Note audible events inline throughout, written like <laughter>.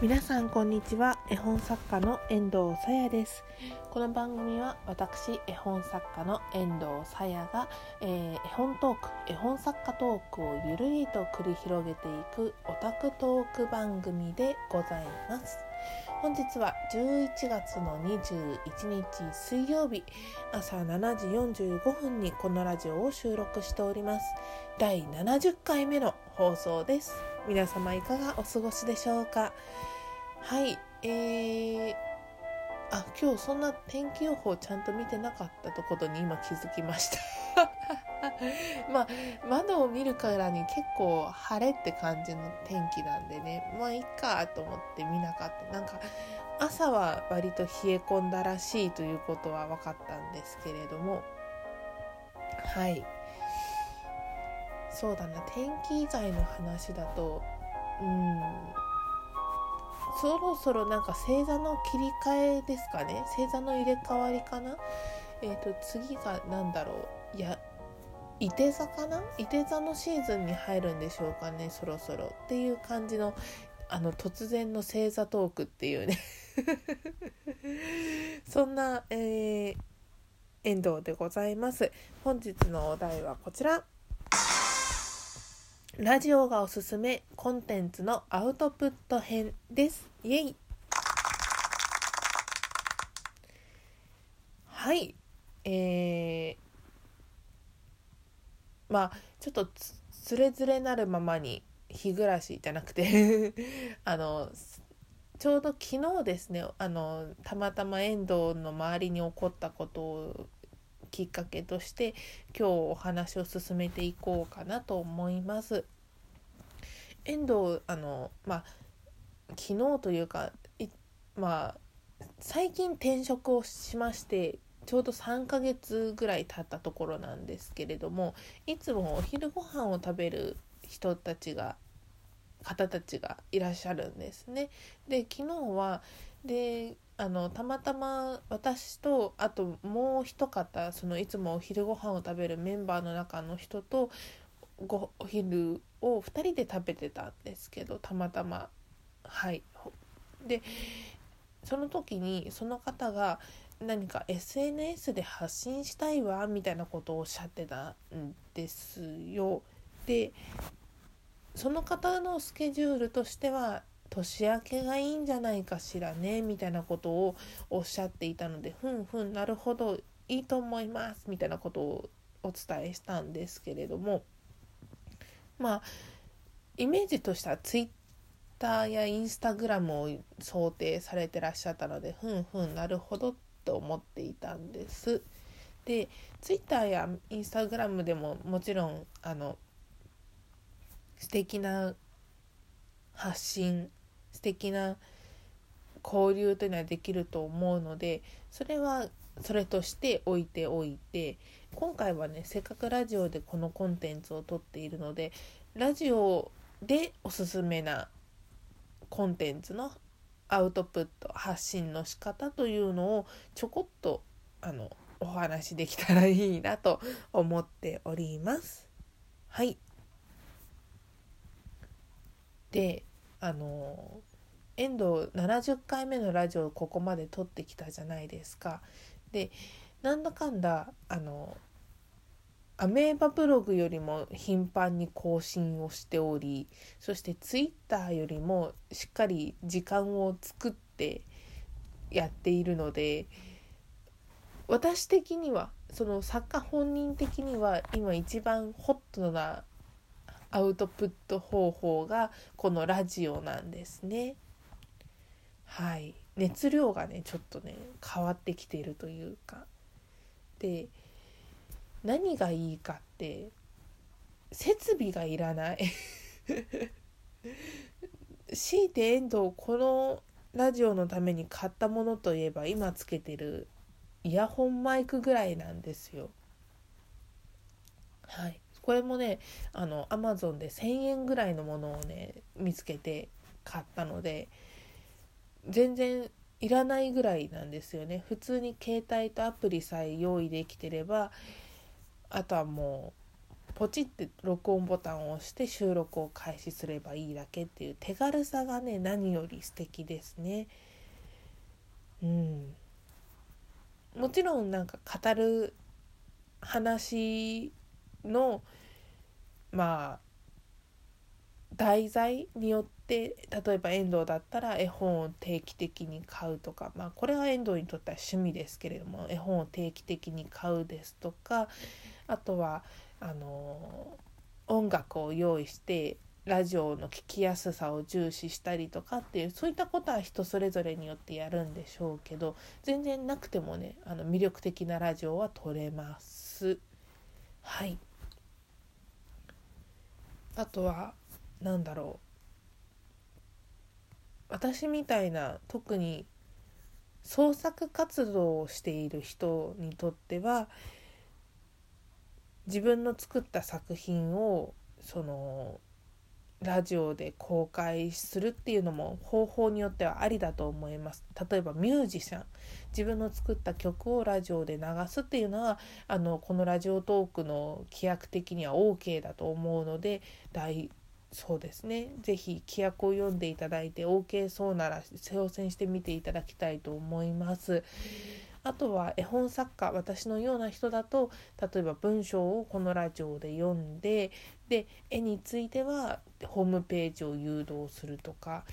皆さんこんにちは。絵本作家の遠藤さやです。この番組は私絵本作家の遠藤さやが、えー、絵本トーク絵本作家トークをゆるりと繰り広げていくオタクトーク番組でございます。本日は11月の21日水曜日朝7時45分にこのラジオを収録しております。第70回目の放送です。皆様いかがお過ごしでしょうか？はいえー、あ今日そんな天気予報ちゃんと見てなかったとことに今気づきました。<laughs> まあ窓を見るからに結構晴れって感じの天気なんでね。まあいいかと思って見なかった。なんか朝は割と冷え込んだらしいということは分かったんですけれども。はい。そうだな。天気以外の話だとうん。そろそろなんか星座の切り替えですかね。星座の入れ替わりかな。えっ、ー、と次が何だろう。いやいて座かな？いて座のシーズンに入るんでしょうかねそろそろ。っていう感じのあの突然の星座トークっていうね。<laughs> そんな、えー、遠藤でございます。本日のお題はこちら。ラジオがおすすめコンテンツのアウトプット編です。イエイ。はい。えー、まあちょっとつれづれなるままに日暮らしじゃなくて <laughs> あのちょうど昨日ですねあのたまたま遠藤の周りに起こったことをきっかけとして今日お話を進めていこうかなと思います。遠藤あのまあ昨日というかまあ最近転職をしましてちょうど3ヶ月ぐらい経ったところなんですけれどもいつもお昼ご飯を食べる人たちが方たちがいらっしゃるんですね。で昨日はであのたまたま私とあともう一方そのいつもお昼ご飯を食べるメンバーの中の人とごお昼を2人で食べてたんですけどたまたまはいでその時にその方が何か SNS で発信したいわみたいなことをおっしゃってたんですよ。でその方のスケジュールとしては年明けがいいんじゃないかしらねみたいなことをおっしゃっていたのでふんふんなるほどいいと思いますみたいなことをお伝えしたんですけれどもまあイメージとしてはツイッターやインスタグラムを想定されてらっしゃったのでふんふんなるほどと思っていたんです。でツイッターやインスタグラムでももちろんあの素敵な発信素敵な交流というのはできると思うのでそれはそれとして置いておいて今回はねせっかくラジオでこのコンテンツを撮っているのでラジオでおすすめなコンテンツのアウトプット発信の仕方というのをちょこっとあのお話できたらいいなと思っております。はいであの遠藤70回目のラジオをここまで撮ってきたじゃないですか。でなんだかんだあのアメーバブログよりも頻繁に更新をしておりそしてツイッターよりもしっかり時間を作ってやっているので私的にはその作家本人的には今一番ホットなアウトプット方法がこのラジオなんですね。はい。熱量がねちょっとね変わってきているというか。で何がいいかって設備がいらない。<laughs> 強いて遠藤このラジオのために買ったものといえば今つけてるイヤホンマイクぐらいなんですよ。はい、これもねあのアマゾンで1,000円ぐらいのものをね見つけて買ったので全然いらないぐらいなんですよね普通に携帯とアプリさえ用意できてればあとはもうポチって録音ボタンを押して収録を開始すればいいだけっていう手軽さがね何より素敵ですね。うん、もちろんなんか語る話のまあ題材によって例えば遠藤だったら絵本を定期的に買うとかまあこれは遠藤にとっては趣味ですけれども絵本を定期的に買うですとかあとはあの音楽を用意してラジオの聴きやすさを重視したりとかっていうそういったことは人それぞれによってやるんでしょうけど全然なくてもねあの魅力的なラジオは撮れます。はいあとは何だろう。私みたいな特に創作活動をしている人にとっては自分の作った作品をそのラジオで公開するっていうのも方法によってはありだと思います。例えばミュージシャン。自分の作った曲をラジオで流すっていうのはあのこのラジオトークの規約的には OK だと思うので大そうですね是非規約を読んでいただいて OK そうなら挑戦してみていただきたいと思います。あとは絵本作家私のような人だと例えば文章をこのラジオで読んでで絵についてはホームページを誘導するとか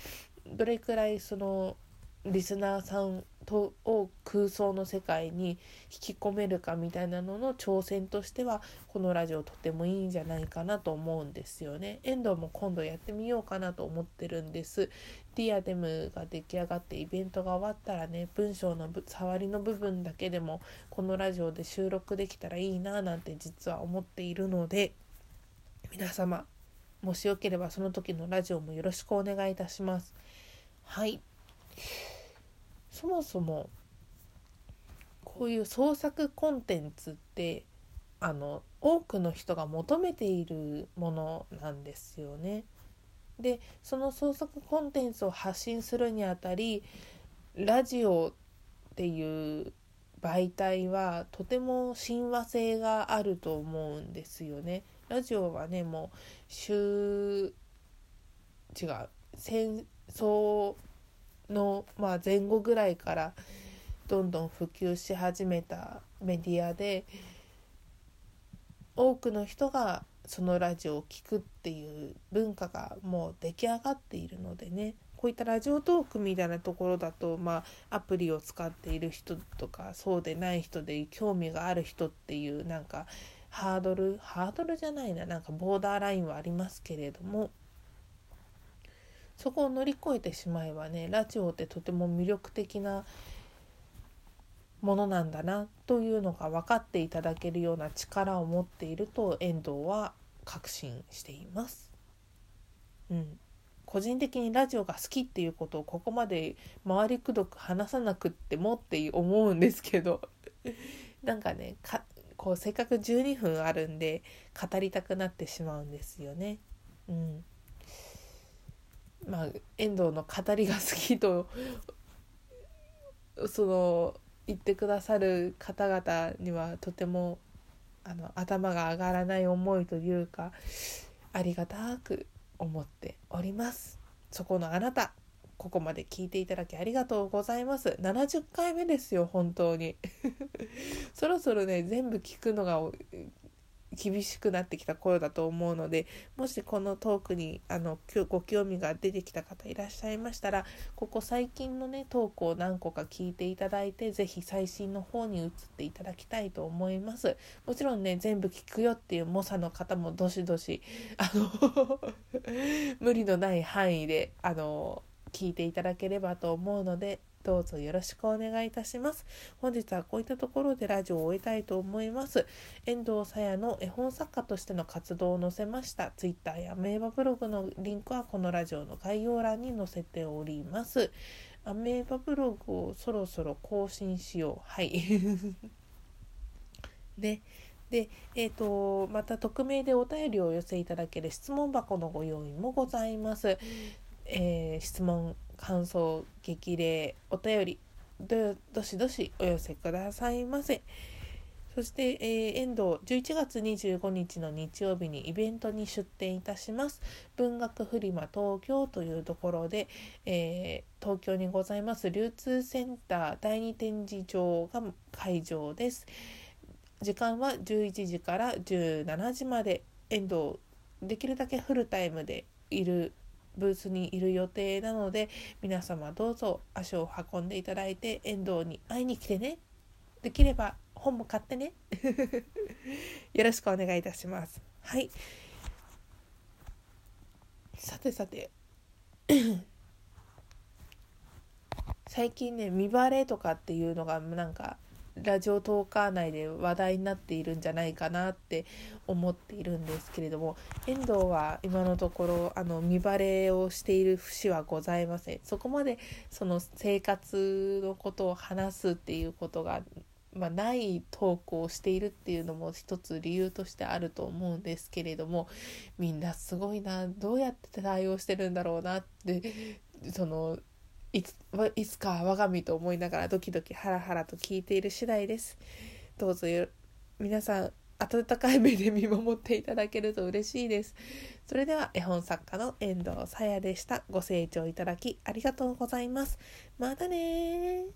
どれくらいそのリスナーさんとを空想の世界に引き込めるかみたいなのの挑戦としてはこのラジオとてもいいんじゃないかなと思うんですよね。遠藤も今度やってみようかなと思ってるんです。ディアデムが出来上がってイベントが終わったらね文章の触りの部分だけでもこのラジオで収録できたらいいななんて実は思っているので皆様もしよければその時のラジオもよろしくお願いいたします。はいそもそもこういう創作コンテンツってあの多くの人が求めているものなんですよね。でその創作コンテンツを発信するにあたりラジオっていう媒体はとても親和性があると思うんですよね。ラジオはねもう週違う戦争の、まあ、前後ぐらいからどんどん普及し始めたメディアで多くの人がそのラジオを聴くっていう文化がもう出来上がっているのでねこういったラジオトークみたいなところだと、まあ、アプリを使っている人とかそうでない人で興味がある人っていうなんかハードルハードルじゃないななんかボーダーラインはありますけれどもそこを乗り越えてしまえばねラジオってとても魅力的なものなんだなというのが分かっていただけるような力を持っていると遠藤は確信しています。うん、個人的にラジオが好きっていうことをここまで回りくどく話さなくってもって思うんですけど <laughs> なんかねこうせっかく12分あるんで語りたくなってしまうんですよね。うんまあ、遠藤の語りが好きと <laughs> その言ってくださる方々にはとてもあの頭が上がらない思いというかありがたく思っております。そこのあなたここまで聞いていただきありがとうございます。70回目ですよ本当に。<laughs> そろそろね全部聞くのが厳しくなってきた頃だと思うのでもしこのトークにあのご興味が出てきた方いらっしゃいましたらここ最近のねトークを何個か聞いていただいて是非最新の方に移っていただきたいと思います。もちろんね全部聞くよっていう猛者の方もどしどしあの <laughs> 無理のない範囲であの聞いていただければと思うのでどうぞよろしくお願いいたします。本日はこういったところでラジオを終えたいと思います。遠藤さやの絵本作家としての活動を載せました Twitter や名馬ブログのリンクはこのラジオの概要欄に載せております。アメーバブログをそろそろ更新しよう。はい。で、<laughs> で、えーと、また匿名でお便りをお寄せいただける質問箱のご用意もございます。えー、質問感想激励お便りどどしどしお寄せくださいませ。そして、えー、遠藤11月25日の日曜日にイベントに出展いたします。文学フリマ東京というところで、えー、東京にございます。流通センター第2展示場が会場です。時間は11時から17時まで。遠藤できるだけフルタイムでいるブースにいる予定なので皆様どうぞ足を運んでいただいて遠藤に会いに来てね。できれば本も買ってね。<laughs> よろしくお願いいたします。はい。さてさて。<clears throat> 最近ね見バレとかっていうのがなんかラジオトーカー内で話題になっているんじゃないかなって思っているんですけれども遠藤は今のところあの見バレをしている節はございません。そこまでその生活のことを話すっていうことが、まあ、ない投稿をしているっていうのも一つ理由としてあると思うんですけれどもみんなすごいな。どうやって対応してるんだろうなってそのいついつか我が身と思いながらドキドキハラハラと聞いている次第です。どうぞ皆さん温かい目で見守っていただけると嬉しいです。それでは絵本作家の遠藤さやでした。ご清聴いただきありがとうございます。またね